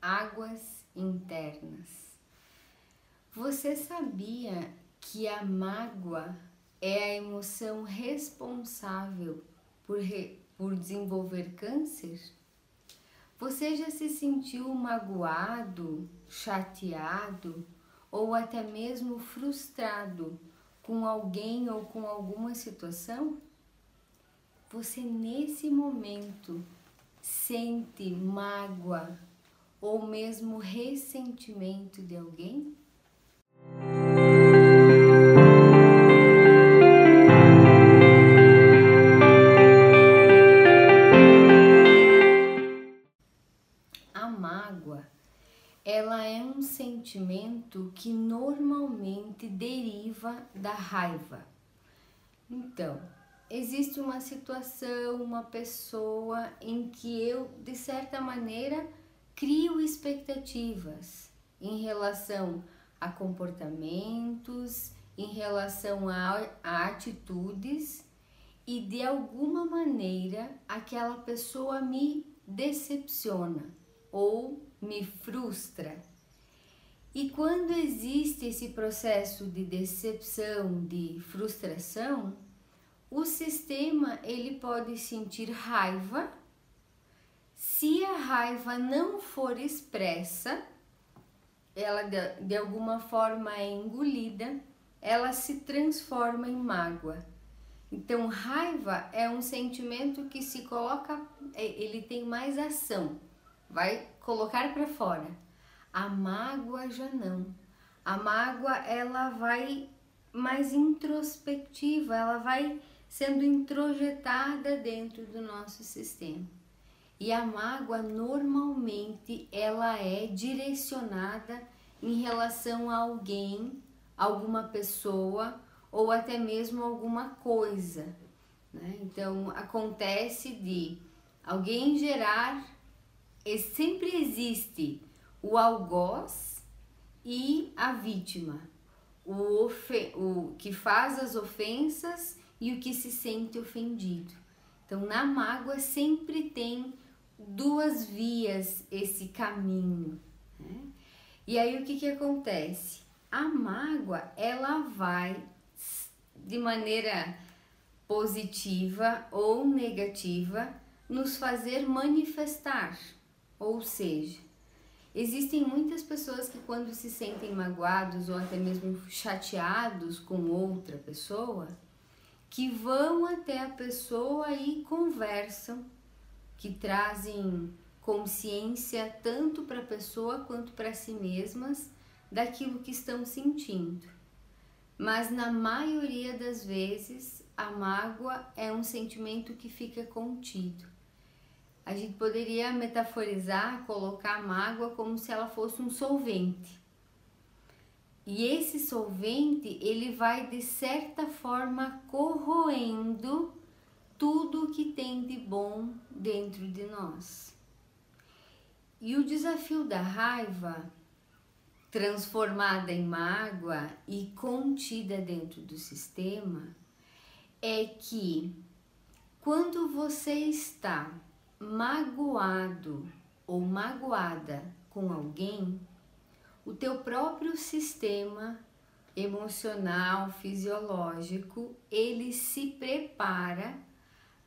águas internas. Você sabia que a mágoa é a emoção responsável por, re, por desenvolver câncer? Você já se sentiu magoado, chateado ou até mesmo frustrado com alguém ou com alguma situação? Você nesse momento sente mágoa ou mesmo ressentimento de alguém? A mágoa, ela é um sentimento que normalmente deriva da raiva. Então, existe uma situação, uma pessoa em que eu, de certa maneira, crio expectativas em relação a comportamentos, em relação a, a atitudes e de alguma maneira aquela pessoa me decepciona ou me frustra. E quando existe esse processo de decepção, de frustração, o sistema ele pode sentir raiva se a raiva não for expressa, ela de, alguma forma é engolida, ela se transforma em mágoa. Então, raiva é um sentimento que se coloca, é, ele tem mais ação, vai colocar para fora. A mágoa já não. A mágoa ela vai mais introspectiva, ela vai sendo introjetada dentro do nosso sistema. E a mágoa normalmente ela é direcionada em relação a alguém, alguma pessoa ou até mesmo alguma coisa. Né? Então acontece de alguém gerar, sempre existe o algoz e a vítima, o, o que faz as ofensas e o que se sente ofendido. Então na mágoa sempre tem duas vias esse caminho. Né? E aí o que, que acontece? A mágoa ela vai de maneira positiva ou negativa nos fazer manifestar, ou seja, existem muitas pessoas que quando se sentem magoados ou até mesmo chateados com outra pessoa, que vão até a pessoa e conversam que trazem consciência tanto para a pessoa quanto para si mesmas daquilo que estão sentindo. Mas na maioria das vezes, a mágoa é um sentimento que fica contido. A gente poderia metaforizar, colocar a mágoa como se ela fosse um solvente. E esse solvente, ele vai de certa forma corroendo tudo o que tem de bom dentro de nós. E o desafio da raiva, transformada em mágoa e contida dentro do sistema, é que quando você está magoado ou magoada com alguém, o teu próprio sistema emocional, fisiológico, ele se prepara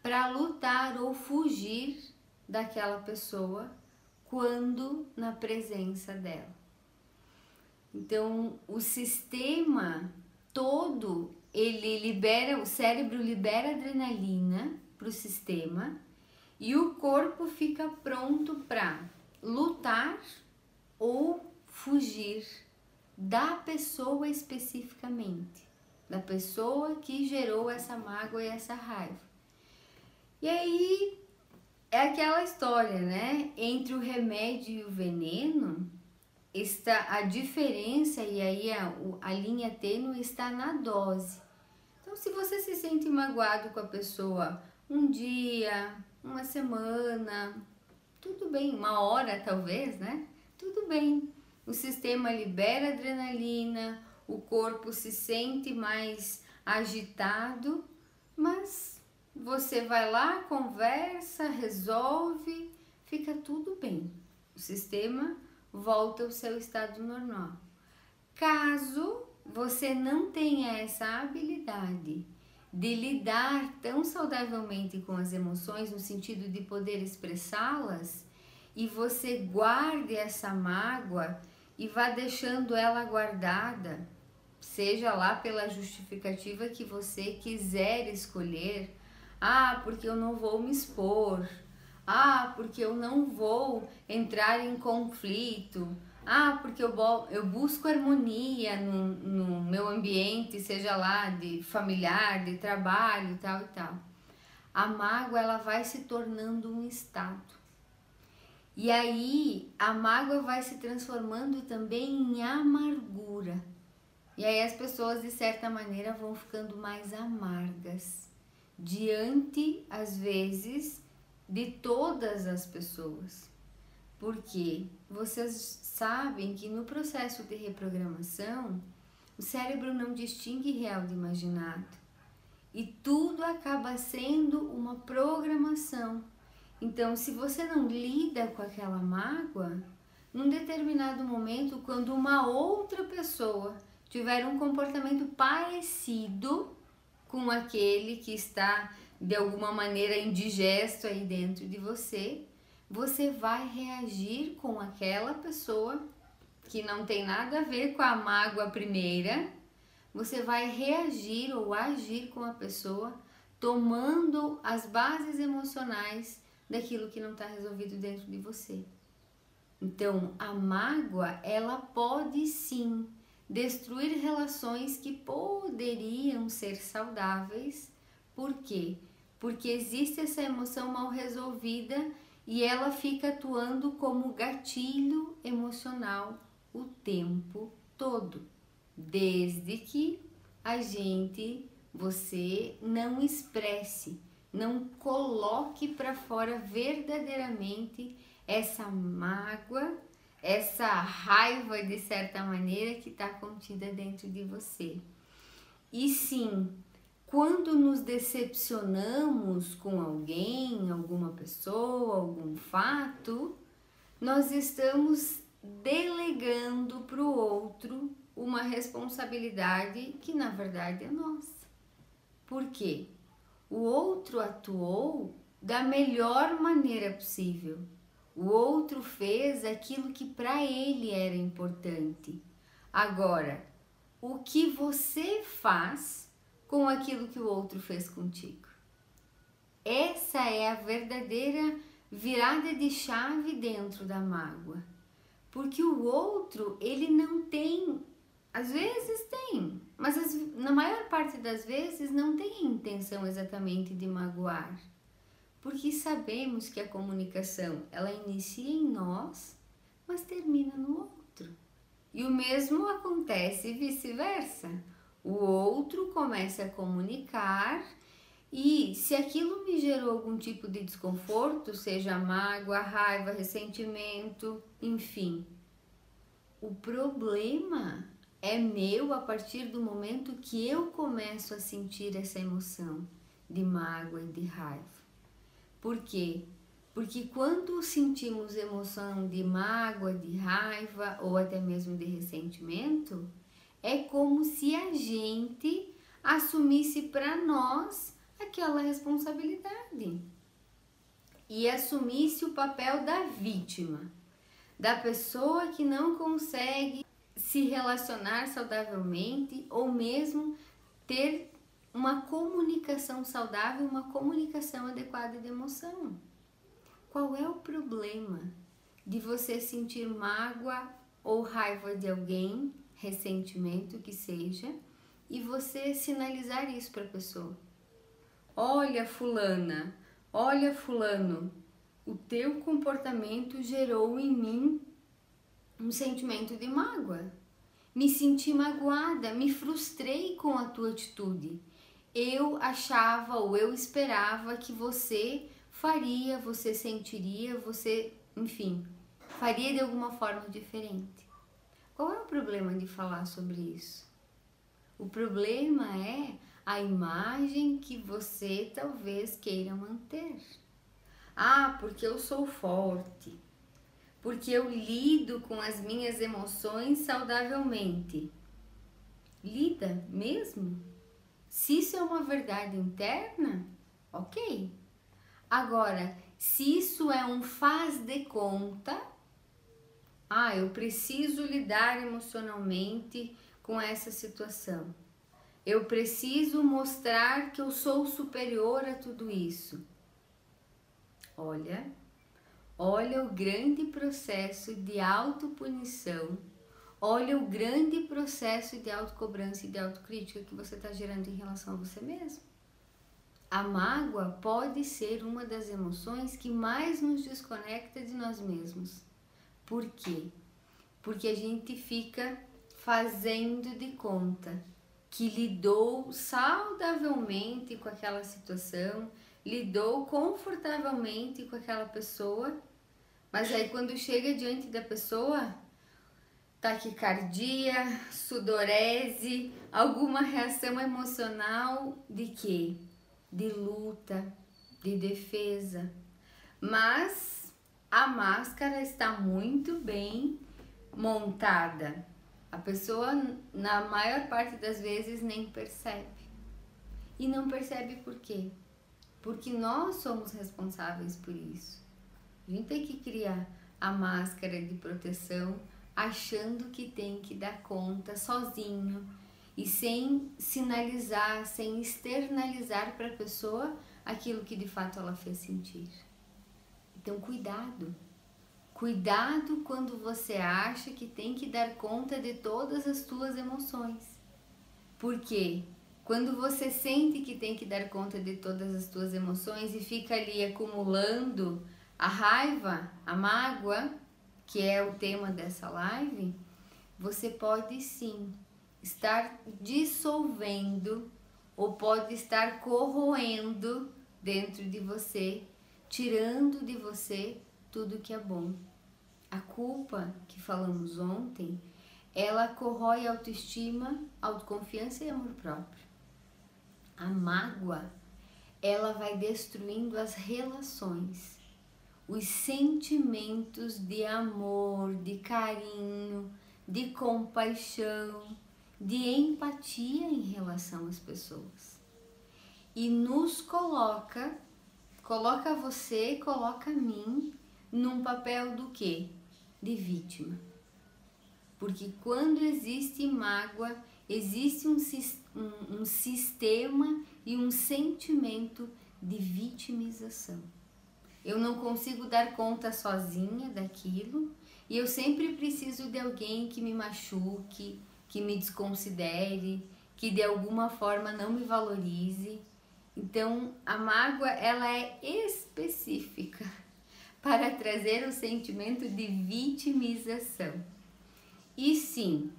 para lutar ou fugir daquela pessoa quando na presença dela. Então, o sistema todo, ele libera, o cérebro libera adrenalina para o sistema e o corpo fica pronto para lutar ou fugir da pessoa especificamente, da pessoa que gerou essa mágoa e essa raiva. E aí é aquela história, né? Entre o remédio e o veneno está a diferença e aí a, a linha tênue está na dose. Então, se você se sente magoado com a pessoa um dia, uma semana, tudo bem, uma hora talvez, né? Tudo bem. O sistema libera adrenalina, o corpo se sente mais agitado, mas você vai lá, conversa, resolve, fica tudo bem. O sistema volta ao seu estado normal. Caso você não tenha essa habilidade de lidar tão saudavelmente com as emoções, no sentido de poder expressá-las, e você guarde essa mágoa e vá deixando ela guardada, seja lá pela justificativa que você quiser escolher. Ah, porque eu não vou me expor. Ah, porque eu não vou entrar em conflito. Ah, porque eu, eu busco harmonia no, no meu ambiente, seja lá de familiar, de trabalho, tal e tal. A mágoa ela vai se tornando um estado. E aí a mágoa vai se transformando também em amargura. E aí as pessoas de certa maneira vão ficando mais amargas diante às vezes de todas as pessoas. Porque vocês sabem que no processo de reprogramação, o cérebro não distingue real de imaginado. E tudo acaba sendo uma programação. Então, se você não lida com aquela mágoa, num determinado momento, quando uma outra pessoa tiver um comportamento parecido com aquele que está de alguma maneira indigesto aí dentro de você, você vai reagir com aquela pessoa que não tem nada a ver com a mágoa primeira, você vai reagir ou agir com a pessoa tomando as bases emocionais daquilo que não está resolvido dentro de você. Então, a mágoa, ela pode sim destruir relações que poderiam ser saudáveis. Por quê? Porque existe essa emoção mal resolvida e ela fica atuando como gatilho emocional o tempo todo, desde que a gente, você não expresse, não coloque para fora verdadeiramente essa mágoa, essa raiva de certa maneira que está contida dentro de você. E sim, quando nos decepcionamos com alguém, alguma pessoa, algum fato, nós estamos delegando para o outro uma responsabilidade que na verdade é nossa. Por quê? O outro atuou da melhor maneira possível. O outro fez aquilo que para ele era importante. Agora, o que você faz com aquilo que o outro fez contigo. Essa é a verdadeira virada de chave dentro da mágoa. Porque o outro, ele não tem, às vezes tem, mas as, na maior parte das vezes não tem intenção exatamente de magoar. Porque sabemos que a comunicação, ela inicia em nós, mas termina no outro. E o mesmo acontece vice-versa o outro começa a comunicar e se aquilo me gerou algum tipo de desconforto, seja mágoa, raiva, ressentimento, enfim, o problema é meu a partir do momento que eu começo a sentir essa emoção de mágoa e de raiva. Por quê? Porque quando sentimos emoção de mágoa, de raiva ou até mesmo de ressentimento, é como se a gente assumisse para nós aquela responsabilidade e assumisse o papel da vítima, da pessoa que não consegue se relacionar saudavelmente ou mesmo ter uma comunicação saudável, uma comunicação adequada de emoção. Qual é o problema de você sentir mágoa ou raiva de alguém ressentimento que seja, e você sinalizar isso para a pessoa. Olha, fulana, olha, fulano, o teu comportamento gerou em mim um sentimento de mágoa. Me senti magoada, me frustrei com a tua atitude. Eu achava ou eu esperava que você faria, você sentiria, você, enfim, faria de alguma forma diferente. Qual é o problema de falar sobre isso? O problema é a imagem que você talvez queira manter. Ah, porque eu sou forte. porque eu lido com as minhas emoções saudavelmente. Lida mesmo? Se isso é uma verdade interna, ok. Agora, se isso é um faz de conta, ah, eu preciso lidar emocionalmente com essa situação. Eu preciso mostrar que eu sou superior a tudo isso. Olha, olha o grande processo de autopunição, olha o grande processo de autocobrança e de autocrítica que você está gerando em relação a você mesmo. A mágoa pode ser uma das emoções que mais nos desconecta de nós mesmos. Por quê? Porque a gente fica fazendo de conta que lidou saudavelmente com aquela situação, lidou confortavelmente com aquela pessoa, mas aí quando chega diante da pessoa, taquicardia, sudorese, alguma reação emocional de quê? De luta, de defesa. Mas a máscara está muito bem montada. A pessoa, na maior parte das vezes, nem percebe. E não percebe por quê? Porque nós somos responsáveis por isso. A gente tem que criar a máscara de proteção achando que tem que dar conta sozinho e sem sinalizar, sem externalizar para a pessoa aquilo que de fato ela fez sentir. Então, cuidado. Cuidado quando você acha que tem que dar conta de todas as tuas emoções. Porque quando você sente que tem que dar conta de todas as tuas emoções e fica ali acumulando a raiva, a mágoa, que é o tema dessa live, você pode sim estar dissolvendo ou pode estar corroendo dentro de você tirando de você tudo que é bom. A culpa que falamos ontem, ela corrói autoestima, autoconfiança e amor próprio. A mágoa, ela vai destruindo as relações, os sentimentos de amor, de carinho, de compaixão, de empatia em relação às pessoas. E nos coloca coloca você, coloca mim num papel do quê? De vítima. Porque quando existe mágoa, existe um, um, um sistema e um sentimento de vitimização. Eu não consigo dar conta sozinha daquilo e eu sempre preciso de alguém que me machuque, que me desconsidere, que de alguma forma não me valorize então, a mágoa ela é específica para trazer o sentimento de vitimização. E sim,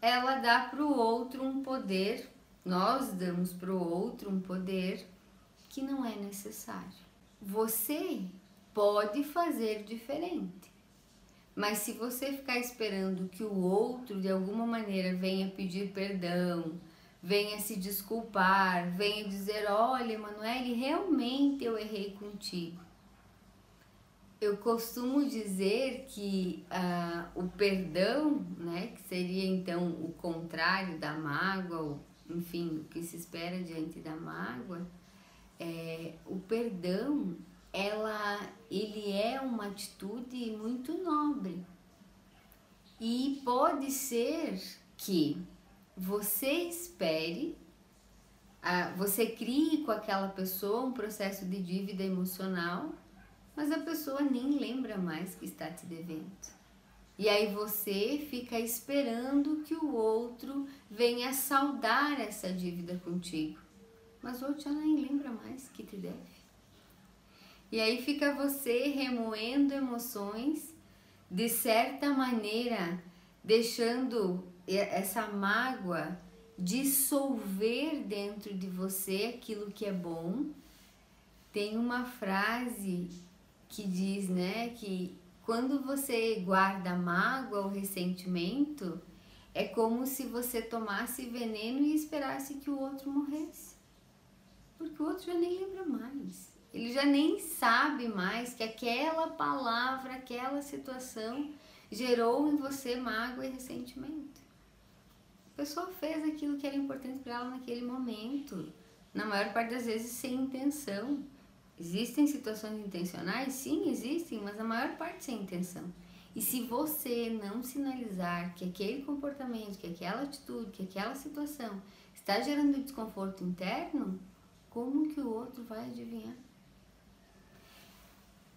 ela dá para o outro um poder, nós damos para o outro um poder que não é necessário. Você pode fazer diferente. Mas se você ficar esperando que o outro de alguma maneira venha pedir perdão, venha se desculpar, venha dizer: Olha, Emanuele, realmente eu errei contigo. Eu costumo dizer que uh, o perdão, né, que seria então o contrário da mágoa, ou, enfim, o que se espera diante da mágoa, é, o perdão, ela, ele é uma atitude muito nobre. E pode ser que você espere, você crie com aquela pessoa um processo de dívida emocional, mas a pessoa nem lembra mais que está te devendo. E aí você fica esperando que o outro venha saldar essa dívida contigo. Mas o outro já nem lembra mais que te deve. E aí fica você remoendo emoções, de certa maneira, deixando essa mágoa dissolver dentro de você aquilo que é bom. Tem uma frase que diz, né, que quando você guarda mágoa ou ressentimento, é como se você tomasse veneno e esperasse que o outro morresse. Porque o outro já nem lembra mais. Ele já nem sabe mais que aquela palavra, aquela situação gerou em você mágoa e ressentimento. A pessoa fez aquilo que era importante para ela naquele momento, na maior parte das vezes sem intenção. Existem situações intencionais? Sim, existem, mas a maior parte sem intenção. E se você não sinalizar que aquele comportamento, que aquela atitude, que aquela situação está gerando desconforto interno, como que o outro vai adivinhar?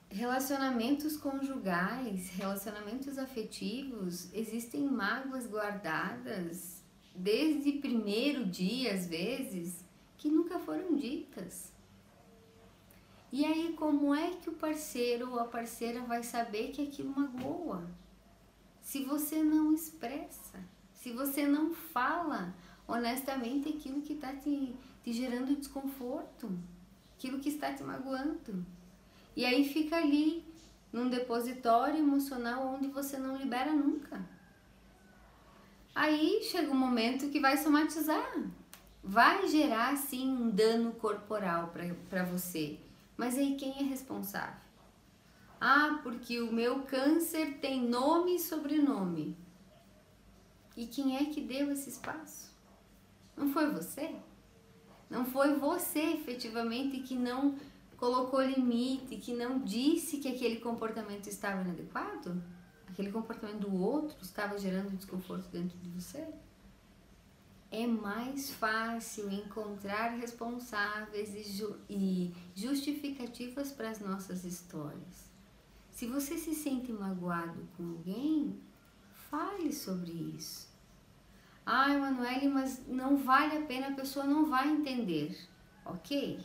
Relacionamentos conjugais, relacionamentos afetivos, existem mágoas guardadas desde primeiro dia, às vezes, que nunca foram ditas. E aí, como é que o parceiro ou a parceira vai saber que aquilo magoa? Se você não expressa, se você não fala honestamente aquilo que está te, te gerando desconforto, aquilo que está te magoando. E aí fica ali, num depositório emocional onde você não libera nunca. Aí chega um momento que vai somatizar, vai gerar sim um dano corporal para você. Mas aí quem é responsável? Ah, porque o meu câncer tem nome e sobrenome. E quem é que deu esse espaço? Não foi você? Não foi você efetivamente que não colocou limite, que não disse que aquele comportamento estava inadequado? Aquele comportamento do outro estava gerando desconforto dentro de você? É mais fácil encontrar responsáveis e, ju e justificativas para as nossas histórias. Se você se sente magoado com alguém, fale sobre isso. Ah, Emanuele, mas não vale a pena, a pessoa não vai entender. Ok,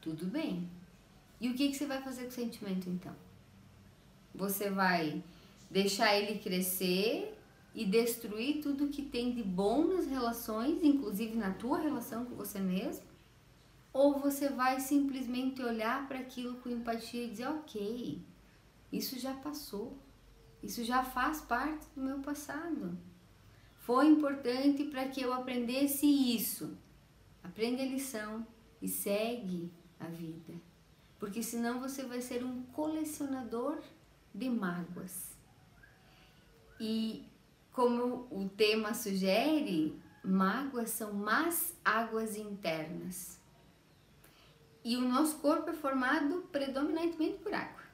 tudo bem. E o que, que você vai fazer com o sentimento então? Você vai deixar ele crescer e destruir tudo que tem de bom nas relações, inclusive na tua relação com você mesmo? Ou você vai simplesmente olhar para aquilo com empatia e dizer: ok, isso já passou, isso já faz parte do meu passado. Foi importante para que eu aprendesse isso. Aprende a lição e segue a vida porque senão você vai ser um colecionador de mágoas. E como o tema sugere, mágoas são más águas internas. E o nosso corpo é formado predominantemente por água.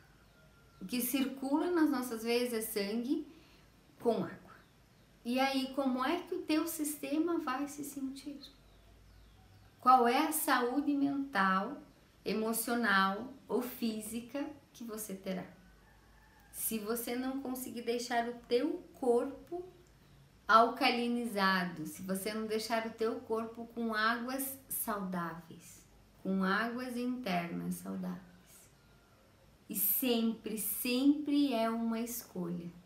O que circula nas nossas veias é sangue com água. E aí, como é que o teu sistema vai se sentir? Qual é a saúde mental emocional ou física que você terá. Se você não conseguir deixar o teu corpo alcalinizado, se você não deixar o teu corpo com águas saudáveis, com águas internas saudáveis. E sempre, sempre é uma escolha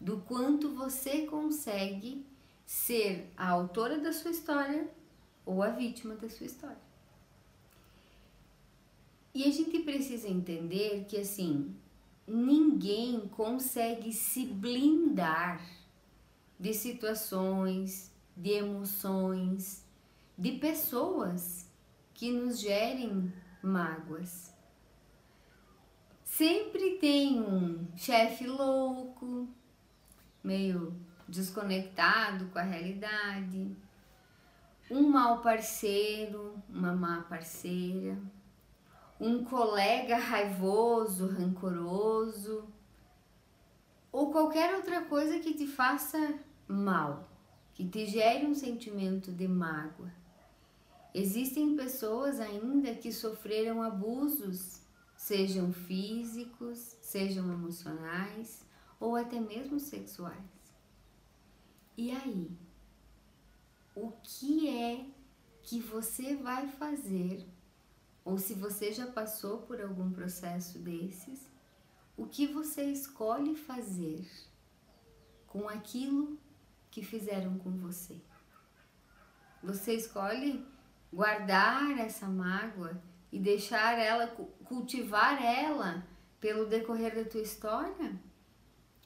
do quanto você consegue ser a autora da sua história ou a vítima da sua história. E a gente precisa entender que assim, ninguém consegue se blindar de situações, de emoções, de pessoas que nos gerem mágoas. Sempre tem um chefe louco, meio desconectado com a realidade, um mau parceiro, uma má parceira. Um colega raivoso, rancoroso. Ou qualquer outra coisa que te faça mal, que te gere um sentimento de mágoa. Existem pessoas ainda que sofreram abusos, sejam físicos, sejam emocionais ou até mesmo sexuais. E aí? O que é que você vai fazer ou se você já passou por algum processo desses, o que você escolhe fazer com aquilo que fizeram com você? Você escolhe guardar essa mágoa e deixar ela, cultivar ela pelo decorrer da tua história?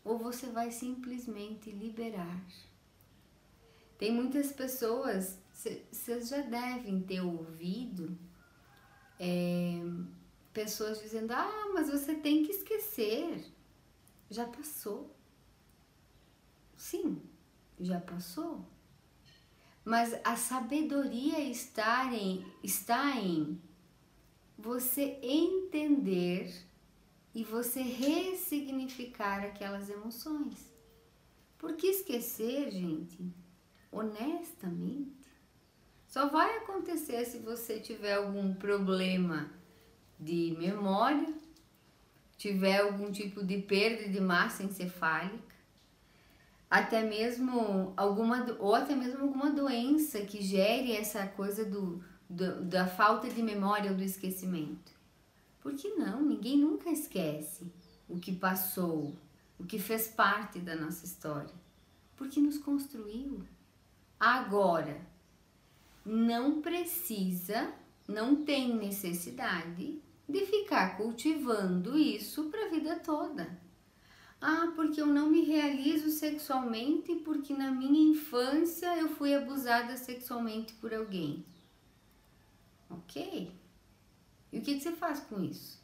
Ou você vai simplesmente liberar? Tem muitas pessoas, vocês já devem ter ouvido é, pessoas dizendo: "Ah, mas você tem que esquecer". Já passou. Sim, já passou. Mas a sabedoria está em, está em você entender e você ressignificar aquelas emoções. Porque esquecer, gente, honestamente, só vai acontecer se você tiver algum problema de memória, tiver algum tipo de perda de massa encefálica, até mesmo alguma ou até mesmo alguma doença que gere essa coisa do, do da falta de memória ou do esquecimento. Porque não, ninguém nunca esquece o que passou, o que fez parte da nossa história, porque nos construiu. Agora, não precisa, não tem necessidade de ficar cultivando isso para a vida toda. Ah, porque eu não me realizo sexualmente porque na minha infância eu fui abusada sexualmente por alguém. Ok. E o que, que você faz com isso?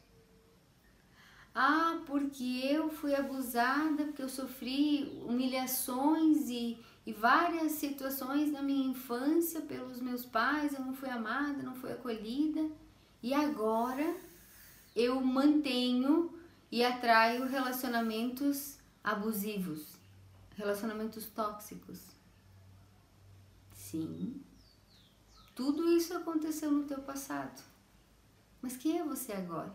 Ah, porque eu fui abusada, porque eu sofri humilhações e, e várias situações na minha infância pelos meus pais, eu não fui amada, não fui acolhida. E agora eu mantenho e atraio relacionamentos abusivos, relacionamentos tóxicos. Sim, tudo isso aconteceu no teu passado. Mas quem é você agora?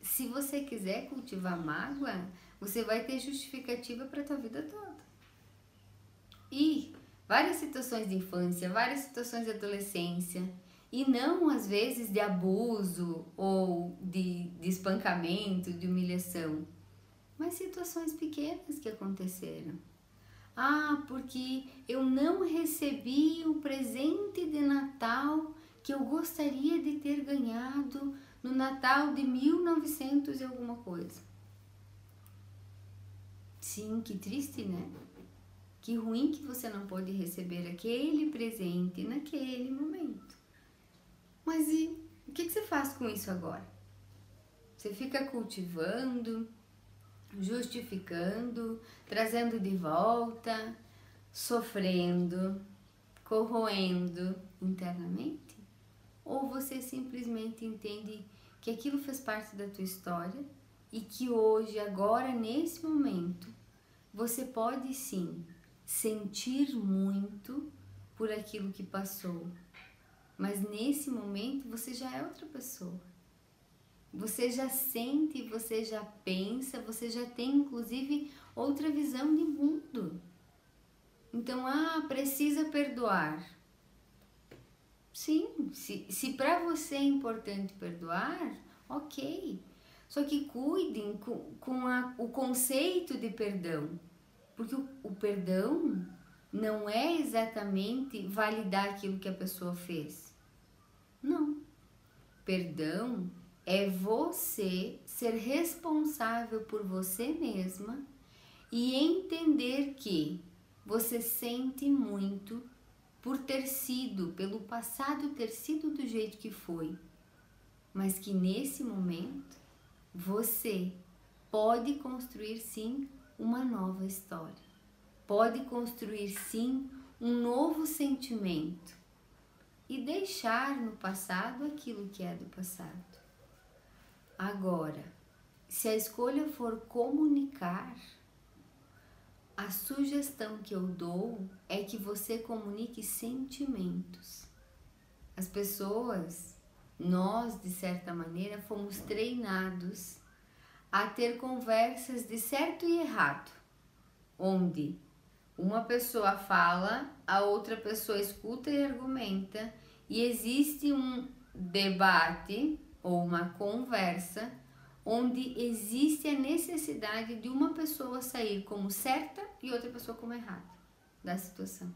Se você quiser cultivar mágoa, você vai ter justificativa para a tua vida toda. E várias situações de infância, várias situações de adolescência, e não às vezes de abuso ou de, de espancamento, de humilhação, mas situações pequenas que aconteceram. Ah, porque eu não recebi o presente de Natal que eu gostaria de ter ganhado no Natal de 1900 e alguma coisa. Sim, que triste, né? Que ruim que você não pôde receber aquele presente naquele momento. Mas e o que, que você faz com isso agora? Você fica cultivando, justificando, trazendo de volta, sofrendo, corroendo internamente? Ou você simplesmente entende que aquilo fez parte da tua história e que hoje, agora, nesse momento, você pode sim sentir muito por aquilo que passou, mas nesse momento você já é outra pessoa. Você já sente, você já pensa, você já tem inclusive outra visão de mundo. Então, ah, precisa perdoar. Sim, se, se para você é importante perdoar, ok. Só que cuidem com, com a, o conceito de perdão, porque o, o perdão não é exatamente validar aquilo que a pessoa fez. Não. Perdão é você ser responsável por você mesma e entender que você sente muito por ter sido, pelo passado ter sido do jeito que foi, mas que nesse momento você pode construir sim uma nova história, pode construir sim um novo sentimento e deixar no passado aquilo que é do passado. Agora, se a escolha for comunicar, a sugestão que eu dou é que você comunique sentimentos. As pessoas, nós de certa maneira, fomos treinados a ter conversas de certo e errado, onde uma pessoa fala, a outra pessoa escuta e argumenta, e existe um debate ou uma conversa onde existe a necessidade de uma pessoa sair como certa e outra pessoa como errada da situação.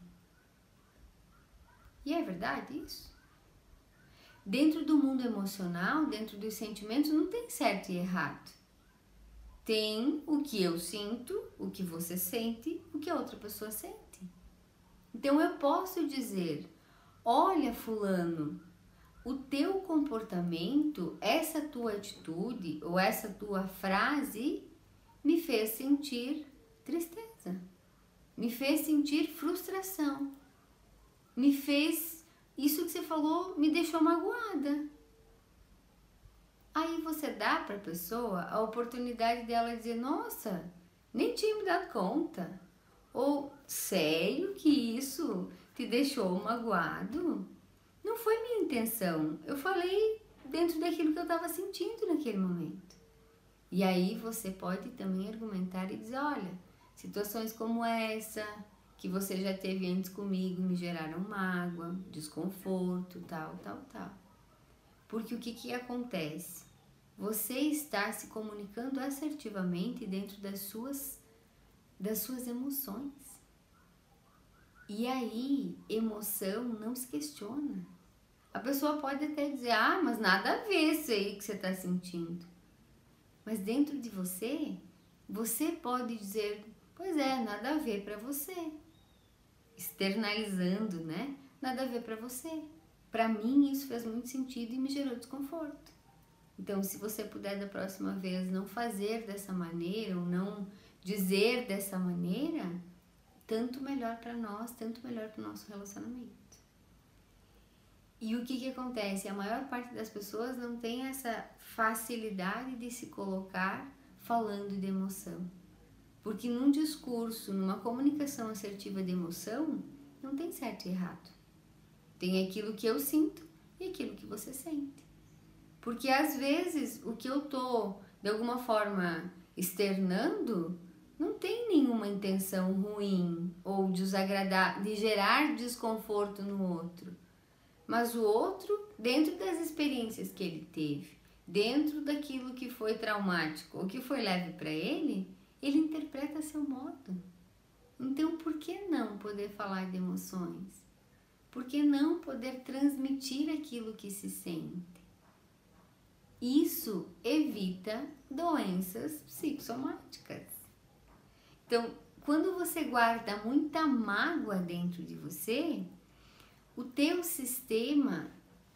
E é verdade isso? Dentro do mundo emocional, dentro dos sentimentos, não tem certo e errado. Tem o que eu sinto, o que você sente, o que a outra pessoa sente. Então eu posso dizer: olha, Fulano, o teu comportamento, essa tua atitude ou essa tua frase me fez sentir tristeza, me fez sentir frustração, me fez isso que você falou me deixou magoada. Aí você dá para a pessoa a oportunidade dela dizer: Nossa, nem tinha me dado conta. Ou sério que isso te deixou magoado? Não foi minha intenção. Eu falei dentro daquilo que eu estava sentindo naquele momento. E aí você pode também argumentar e dizer: olha, situações como essa que você já teve antes comigo me geraram mágoa, desconforto, tal, tal, tal. Porque o que, que acontece? Você está se comunicando assertivamente dentro das suas, das suas emoções. E aí, emoção não se questiona. A pessoa pode até dizer, ah, mas nada a ver isso aí que você está sentindo. Mas dentro de você, você pode dizer, pois é, nada a ver para você. Externalizando, né? Nada a ver para você. Para mim isso fez muito sentido e me gerou desconforto. Então, se você puder da próxima vez não fazer dessa maneira ou não dizer dessa maneira, tanto melhor para nós, tanto melhor para o nosso relacionamento. E o que, que acontece? A maior parte das pessoas não tem essa facilidade de se colocar falando de emoção. Porque num discurso, numa comunicação assertiva de emoção, não tem certo e errado. Tem aquilo que eu sinto e aquilo que você sente. Porque às vezes o que eu tô de alguma forma externando não tem nenhuma intenção ruim ou desagradar, de gerar desconforto no outro mas o outro, dentro das experiências que ele teve, dentro daquilo que foi traumático ou que foi leve para ele, ele interpreta a seu modo. Então, por que não poder falar de emoções? Por que não poder transmitir aquilo que se sente? Isso evita doenças psicossomáticas. Então, quando você guarda muita mágoa dentro de você, o teu sistema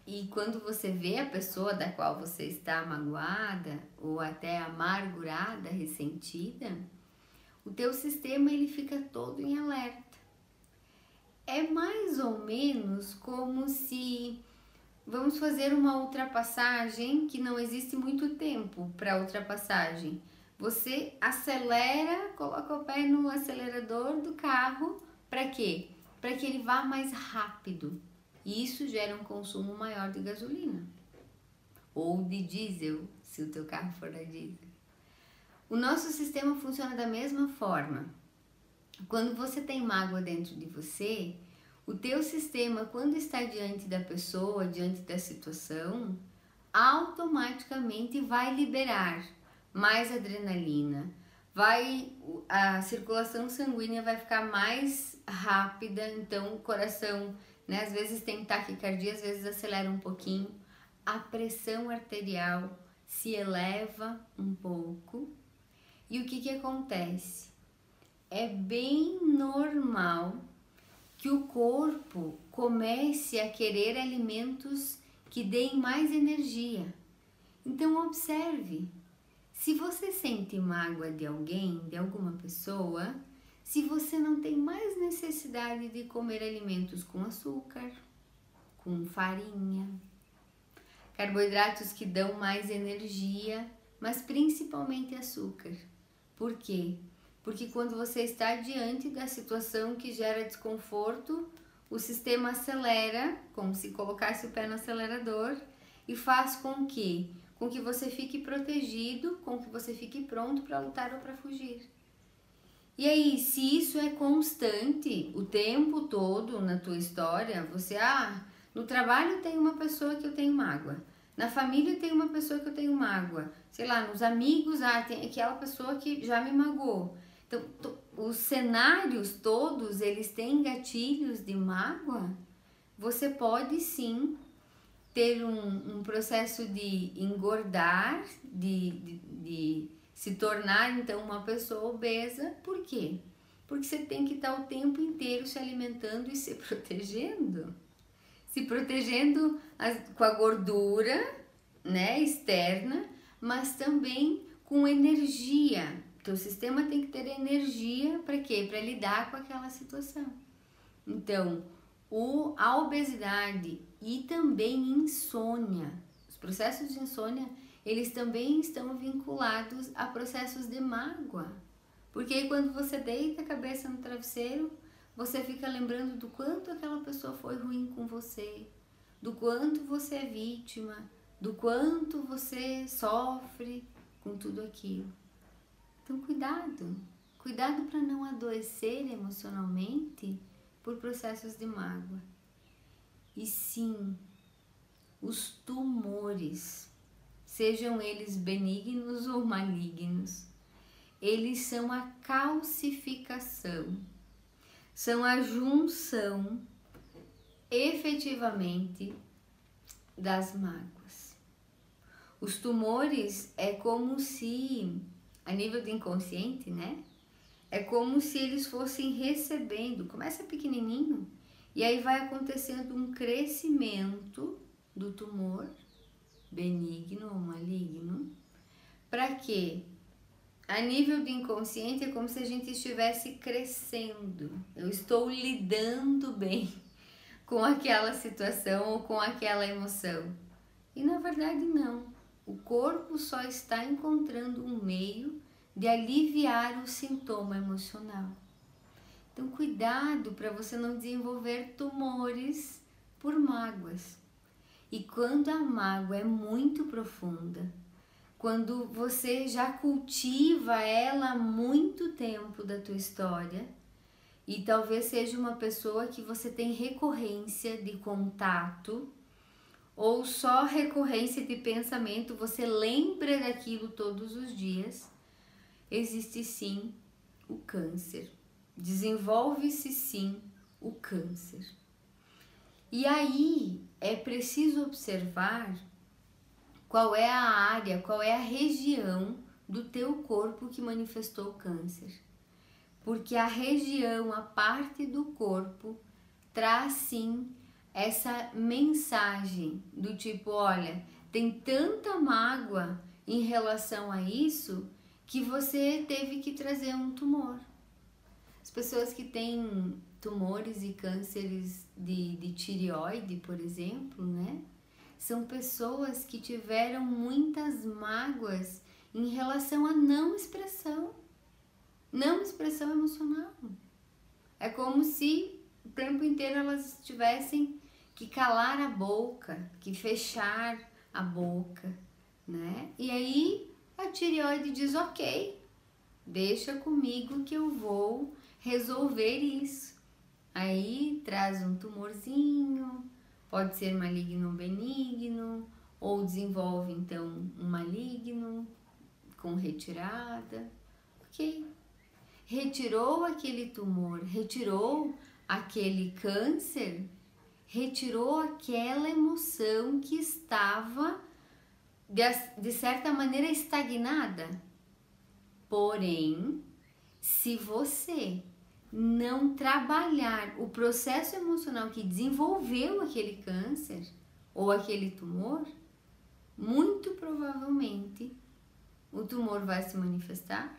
e quando você vê a pessoa da qual você está magoada ou até amargurada, ressentida, o teu sistema ele fica todo em alerta. É mais ou menos como se vamos fazer uma ultrapassagem que não existe muito tempo para ultrapassagem. Você acelera, coloca o pé no acelerador do carro para quê? Para que ele vá mais rápido. E isso gera um consumo maior de gasolina ou de diesel, se o teu carro for a diesel. O nosso sistema funciona da mesma forma. Quando você tem mágoa dentro de você, o teu sistema, quando está diante da pessoa, diante da situação, automaticamente vai liberar mais adrenalina, vai a circulação sanguínea vai ficar mais rápida, então o coração, né, às vezes tem taquicardia, às vezes acelera um pouquinho, a pressão arterial se eleva um pouco. E o que que acontece? É bem normal que o corpo comece a querer alimentos que deem mais energia. Então observe, se você sente mágoa de alguém, de alguma pessoa, se você não tem mais necessidade de comer alimentos com açúcar, com farinha, carboidratos que dão mais energia, mas principalmente açúcar. Por quê? Porque quando você está diante da situação que gera desconforto, o sistema acelera, como se colocasse o pé no acelerador, e faz com que com que você fique protegido, com que você fique pronto para lutar ou para fugir. E aí, se isso é constante o tempo todo na tua história, você, ah, no trabalho tem uma pessoa que eu tenho mágoa, na família tem uma pessoa que eu tenho mágoa, sei lá, nos amigos, ah, tem aquela pessoa que já me magoou. Então, os cenários todos, eles têm gatilhos de mágoa. Você pode sim ter um, um processo de engordar, de, de, de, se tornar então uma pessoa obesa, por quê? Porque você tem que estar o tempo inteiro se alimentando e se protegendo. se protegendo com a gordura, né, externa, mas também com energia. Então, o sistema tem que ter energia para quê? Para lidar com aquela situação. Então, o, a obesidade e também insônia, os processos de insônia, eles também estão vinculados a processos de mágoa. Porque quando você deita a cabeça no travesseiro, você fica lembrando do quanto aquela pessoa foi ruim com você, do quanto você é vítima, do quanto você sofre com tudo aquilo. Então, cuidado, cuidado para não adoecer emocionalmente por processos de mágoa. E sim, os tumores, sejam eles benignos ou malignos, eles são a calcificação, são a junção efetivamente das mágoas. Os tumores é como se, a nível do inconsciente, né? É como se eles fossem recebendo, começa pequenininho, e aí vai acontecendo um crescimento do tumor, benigno ou maligno, para quê? A nível do inconsciente é como se a gente estivesse crescendo. Eu estou lidando bem com aquela situação ou com aquela emoção. E na verdade não. O corpo só está encontrando um meio de aliviar o sintoma emocional. Então, cuidado para você não desenvolver tumores por mágoas. E quando a mágoa é muito profunda, quando você já cultiva ela há muito tempo da tua história, e talvez seja uma pessoa que você tem recorrência de contato, ou só recorrência de pensamento, você lembra daquilo todos os dias, existe sim o câncer. Desenvolve-se sim o câncer. E aí é preciso observar qual é a área, qual é a região do teu corpo que manifestou o câncer. Porque a região, a parte do corpo, traz sim essa mensagem do tipo, olha, tem tanta mágoa em relação a isso que você teve que trazer um tumor. As pessoas que têm tumores e cânceres de, de tireoide, por exemplo, né? São pessoas que tiveram muitas mágoas em relação à não expressão, não expressão emocional. É como se o tempo inteiro elas tivessem que calar a boca, que fechar a boca, né? E aí a tireoide diz: ok, deixa comigo que eu vou resolver isso. Aí traz um tumorzinho, pode ser maligno ou benigno, ou desenvolve então um maligno com retirada. Ok. Retirou aquele tumor, retirou aquele câncer, retirou aquela emoção que estava de, certa maneira estagnada. Porém, se você não trabalhar o processo emocional que desenvolveu aquele câncer ou aquele tumor, muito provavelmente o tumor vai se manifestar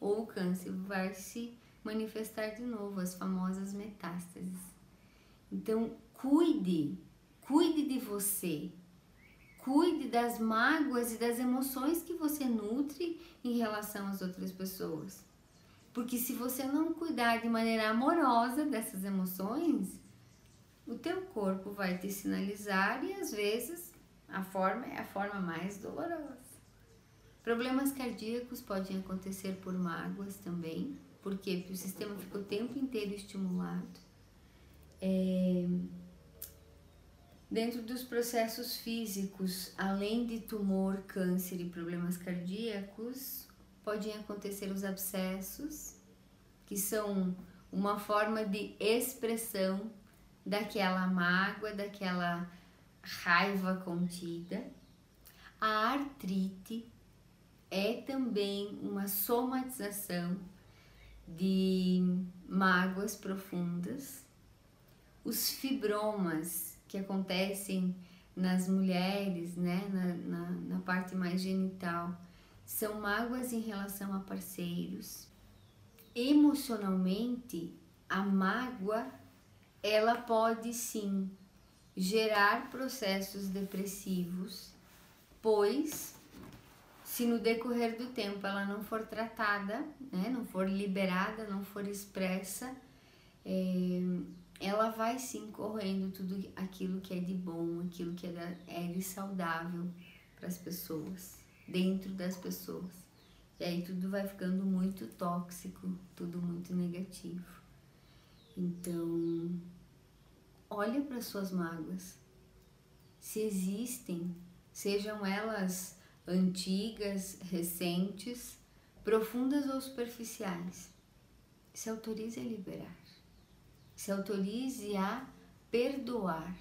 ou o câncer vai se manifestar de novo, as famosas metástases. Então, cuide, cuide de você. Cuide das mágoas e das emoções que você nutre em relação às outras pessoas. Porque se você não cuidar de maneira amorosa dessas emoções, o teu corpo vai te sinalizar e às vezes a forma é a forma mais dolorosa. Problemas cardíacos podem acontecer por mágoas também, porque o sistema fica o tempo inteiro estimulado. É, dentro dos processos físicos, além de tumor, câncer e problemas cardíacos, podem acontecer os abscessos, que são uma forma de expressão daquela mágoa, daquela raiva contida. A artrite é também uma somatização de mágoas profundas os fibromas que acontecem nas mulheres, né, na, na, na parte mais genital, são mágoas em relação a parceiros. Emocionalmente, a mágoa ela pode sim gerar processos depressivos, pois se no decorrer do tempo ela não for tratada, né, não for liberada, não for expressa, é, ela vai sim correndo tudo aquilo que é de bom, aquilo que é, é de saudável para as pessoas, dentro das pessoas. E aí tudo vai ficando muito tóxico, tudo muito negativo. Então, olha para suas mágoas. Se existem, sejam elas antigas, recentes, profundas ou superficiais, se autorize a liberar se autorize a perdoar,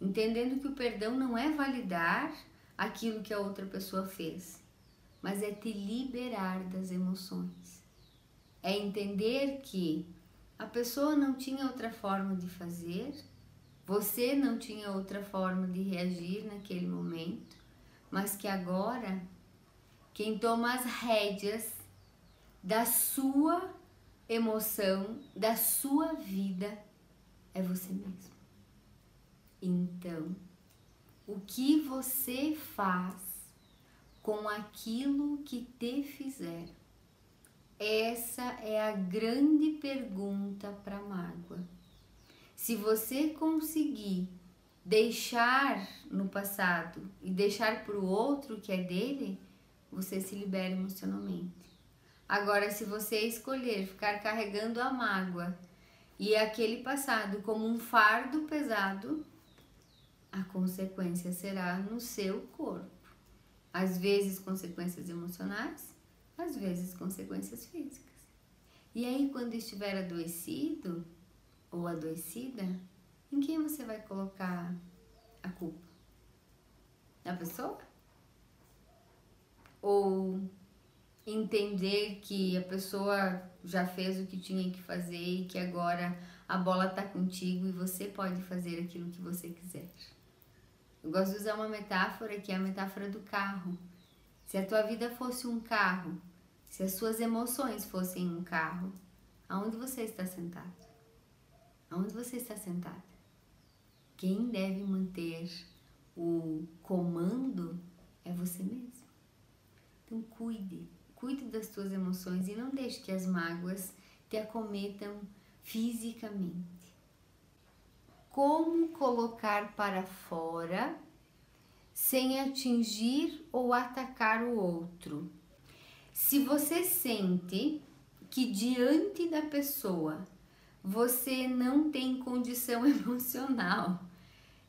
entendendo que o perdão não é validar aquilo que a outra pessoa fez, mas é te liberar das emoções. É entender que a pessoa não tinha outra forma de fazer, você não tinha outra forma de reagir naquele momento, mas que agora quem toma as rédeas da sua emoção da sua vida é você mesmo. Então, o que você faz com aquilo que te fizeram? Essa é a grande pergunta para a mágoa. Se você conseguir deixar no passado e deixar para o outro que é dele, você se libera emocionalmente. Agora, se você escolher ficar carregando a mágoa e aquele passado como um fardo pesado, a consequência será no seu corpo. Às vezes, consequências emocionais, às vezes, consequências físicas. E aí, quando estiver adoecido ou adoecida, em quem você vai colocar a culpa? Na pessoa? Ou entender que a pessoa já fez o que tinha que fazer e que agora a bola está contigo e você pode fazer aquilo que você quiser. Eu gosto de usar uma metáfora que é a metáfora do carro. Se a tua vida fosse um carro, se as suas emoções fossem um carro, aonde você está sentado? Aonde você está sentada? Quem deve manter o comando é você mesmo. Então cuide Cuide das tuas emoções e não deixe que as mágoas te acometam fisicamente. Como colocar para fora sem atingir ou atacar o outro? Se você sente que diante da pessoa você não tem condição emocional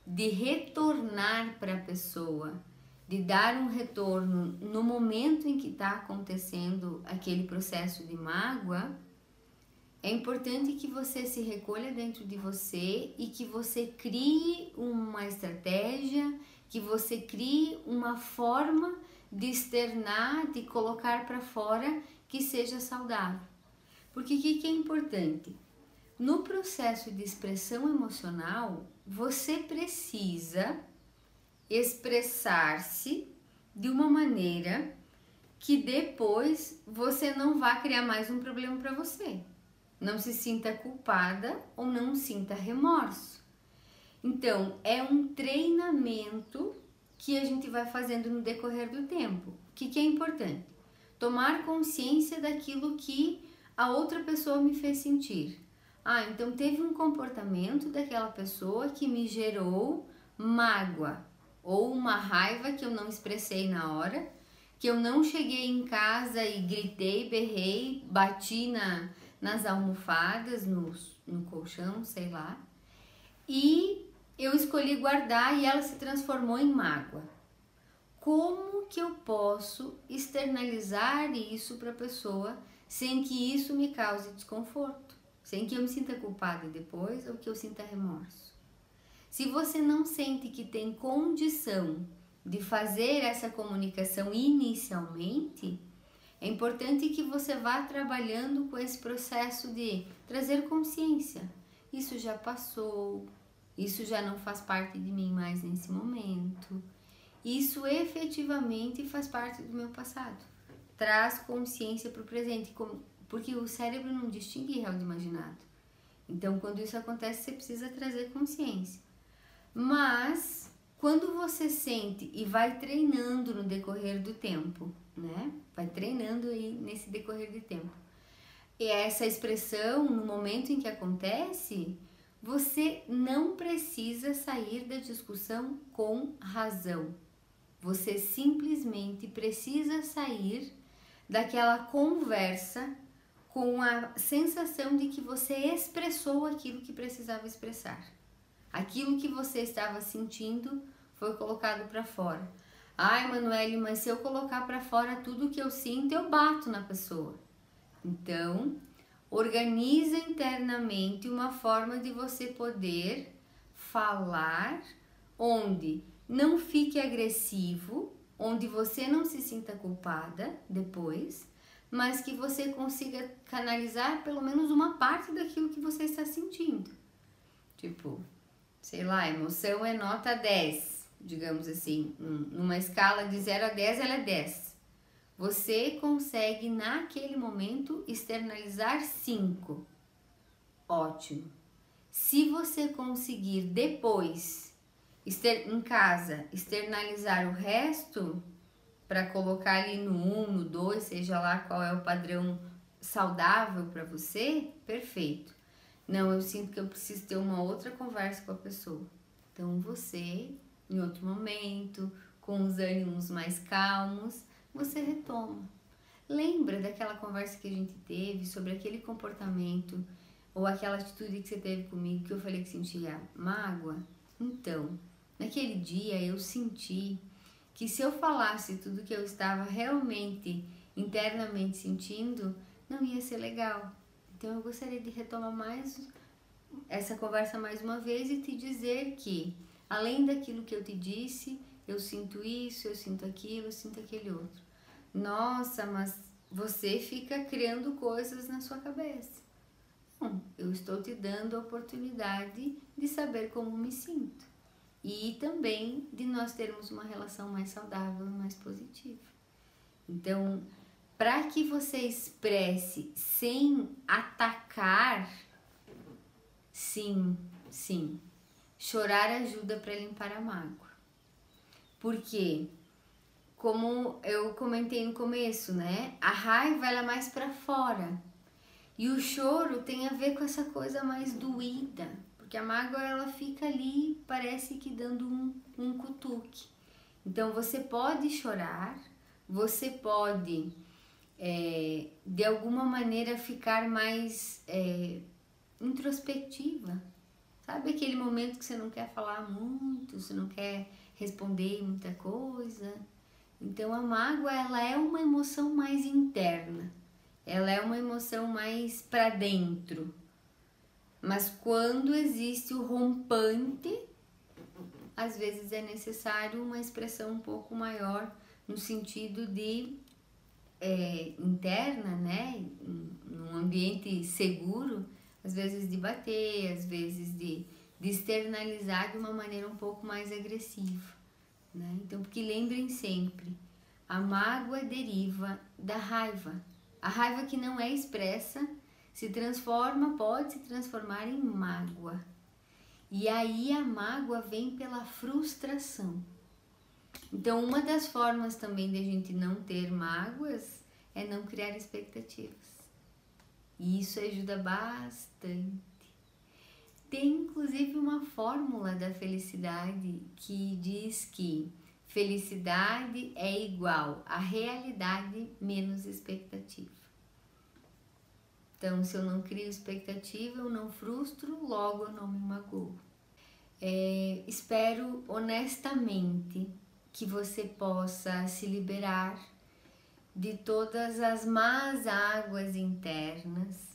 de retornar para a pessoa, de dar um retorno no momento em que está acontecendo aquele processo de mágoa, é importante que você se recolha dentro de você e que você crie uma estratégia, que você crie uma forma de externar, de colocar para fora que seja saudável. Porque o que, que é importante? No processo de expressão emocional, você precisa expressar-se de uma maneira que depois você não vá criar mais um problema para você. Não se sinta culpada ou não sinta remorso. Então, é um treinamento que a gente vai fazendo no decorrer do tempo. O que, que é importante? Tomar consciência daquilo que a outra pessoa me fez sentir. Ah, então teve um comportamento daquela pessoa que me gerou mágoa, ou uma raiva que eu não expressei na hora, que eu não cheguei em casa e gritei, berrei, bati na, nas almofadas, no, no colchão, sei lá, e eu escolhi guardar e ela se transformou em mágoa. Como que eu posso externalizar isso para a pessoa sem que isso me cause desconforto? Sem que eu me sinta culpada depois ou que eu sinta remorso? Se você não sente que tem condição de fazer essa comunicação inicialmente, é importante que você vá trabalhando com esse processo de trazer consciência. Isso já passou, Isso já não faz parte de mim mais nesse momento. Isso efetivamente faz parte do meu passado. Traz consciência para o presente, porque o cérebro não distingue real do imaginado. Então, quando isso acontece, você precisa trazer consciência. Mas, quando você sente e vai treinando no decorrer do tempo, né? Vai treinando aí nesse decorrer de tempo. E essa expressão, no momento em que acontece, você não precisa sair da discussão com razão. Você simplesmente precisa sair daquela conversa com a sensação de que você expressou aquilo que precisava expressar. Aquilo que você estava sentindo foi colocado para fora. Ai, Manuele, mas se eu colocar para fora tudo que eu sinto, eu bato na pessoa. Então, organiza internamente uma forma de você poder falar onde não fique agressivo, onde você não se sinta culpada depois, mas que você consiga canalizar pelo menos uma parte daquilo que você está sentindo. Tipo, sei lá, emoção é nota 10, digamos assim, numa escala de 0 a 10, ela é 10. Você consegue naquele momento externalizar 5. Ótimo. Se você conseguir depois em casa externalizar o resto para colocar ali no 1, um, no 2, seja lá qual é o padrão saudável para você, perfeito. Não, eu sinto que eu preciso ter uma outra conversa com a pessoa. Então você, em outro momento, com os ânimos mais calmos, você retoma. Lembra daquela conversa que a gente teve sobre aquele comportamento ou aquela atitude que você teve comigo que eu falei que sentia mágoa? Então, naquele dia eu senti que se eu falasse tudo que eu estava realmente internamente sentindo, não ia ser legal. Então eu gostaria de retomar mais essa conversa mais uma vez e te dizer que, além daquilo que eu te disse, eu sinto isso, eu sinto aquilo, eu sinto aquele outro. Nossa, mas você fica criando coisas na sua cabeça. Não, eu estou te dando a oportunidade de saber como me sinto e também de nós termos uma relação mais saudável, mais positiva. Então, para que você expresse sem atacar, sim, sim, chorar ajuda para limpar a mágoa. Porque, como eu comentei no começo, né? A raiva ela é mais para fora. E o choro tem a ver com essa coisa mais doída, porque a mágoa ela fica ali, parece que dando um, um cutuque. Então você pode chorar, você pode é, de alguma maneira ficar mais é, introspectiva. Sabe aquele momento que você não quer falar muito, você não quer responder muita coisa? Então a mágoa ela é uma emoção mais interna. Ela é uma emoção mais para dentro. Mas quando existe o rompante, às vezes é necessário uma expressão um pouco maior no sentido de é, interna, né, num ambiente seguro, às vezes de bater, às vezes de, de externalizar de uma maneira um pouco mais agressiva. Né? Então, porque lembrem sempre, a mágoa deriva da raiva. A raiva que não é expressa se transforma, pode se transformar em mágoa. E aí a mágoa vem pela frustração. Então, uma das formas também de a gente não ter mágoas é não criar expectativas. E isso ajuda bastante. Tem inclusive uma fórmula da felicidade que diz que felicidade é igual a realidade menos expectativa. Então, se eu não crio expectativa, eu não frustro, logo eu não me magoo. É, espero honestamente que você possa se liberar de todas as más águas internas.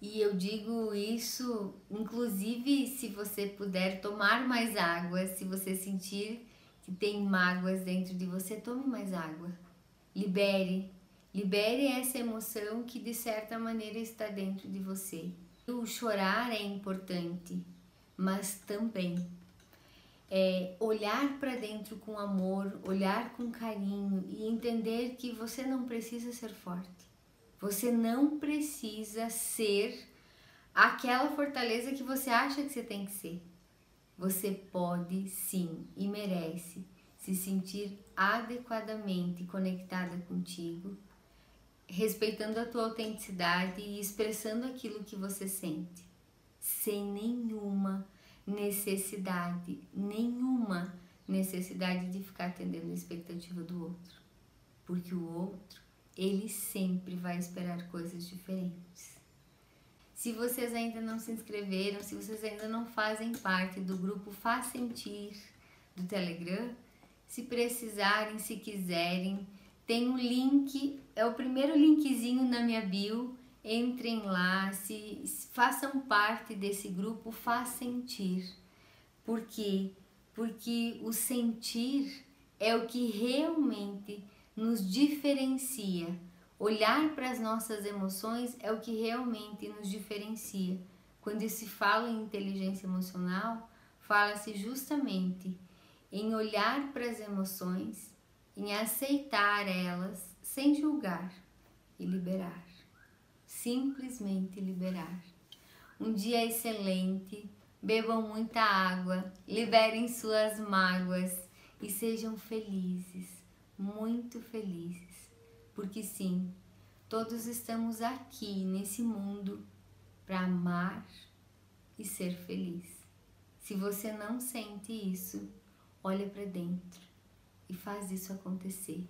E eu digo isso, inclusive, se você puder tomar mais água, se você sentir que tem mágoas dentro de você, tome mais água. Libere, libere essa emoção que de certa maneira está dentro de você. O chorar é importante, mas também é, olhar para dentro com amor, olhar com carinho e entender que você não precisa ser forte. Você não precisa ser aquela fortaleza que você acha que você tem que ser. Você pode sim e merece se sentir adequadamente conectada contigo, respeitando a tua autenticidade e expressando aquilo que você sente, sem nenhuma necessidade, nenhuma necessidade de ficar atendendo a expectativa do outro. Porque o outro, ele sempre vai esperar coisas diferentes. Se vocês ainda não se inscreveram, se vocês ainda não fazem parte do grupo Faz Sentir do Telegram, se precisarem, se quiserem, tem um link, é o primeiro linkzinho na minha bio entrem lá, se façam parte desse grupo, faz sentir. Por quê? Porque o sentir é o que realmente nos diferencia. Olhar para as nossas emoções é o que realmente nos diferencia. Quando se fala em inteligência emocional, fala-se justamente em olhar para as emoções, em aceitar elas sem julgar e liberar simplesmente liberar. Um dia excelente, bebam muita água, liberem suas mágoas e sejam felizes, muito felizes, porque sim, todos estamos aqui nesse mundo para amar e ser feliz. Se você não sente isso, olha para dentro e faz isso acontecer.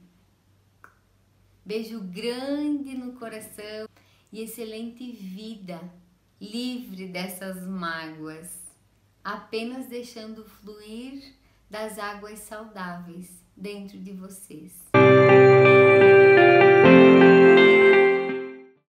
Beijo grande no coração e excelente vida, livre dessas mágoas, apenas deixando fluir das águas saudáveis dentro de vocês.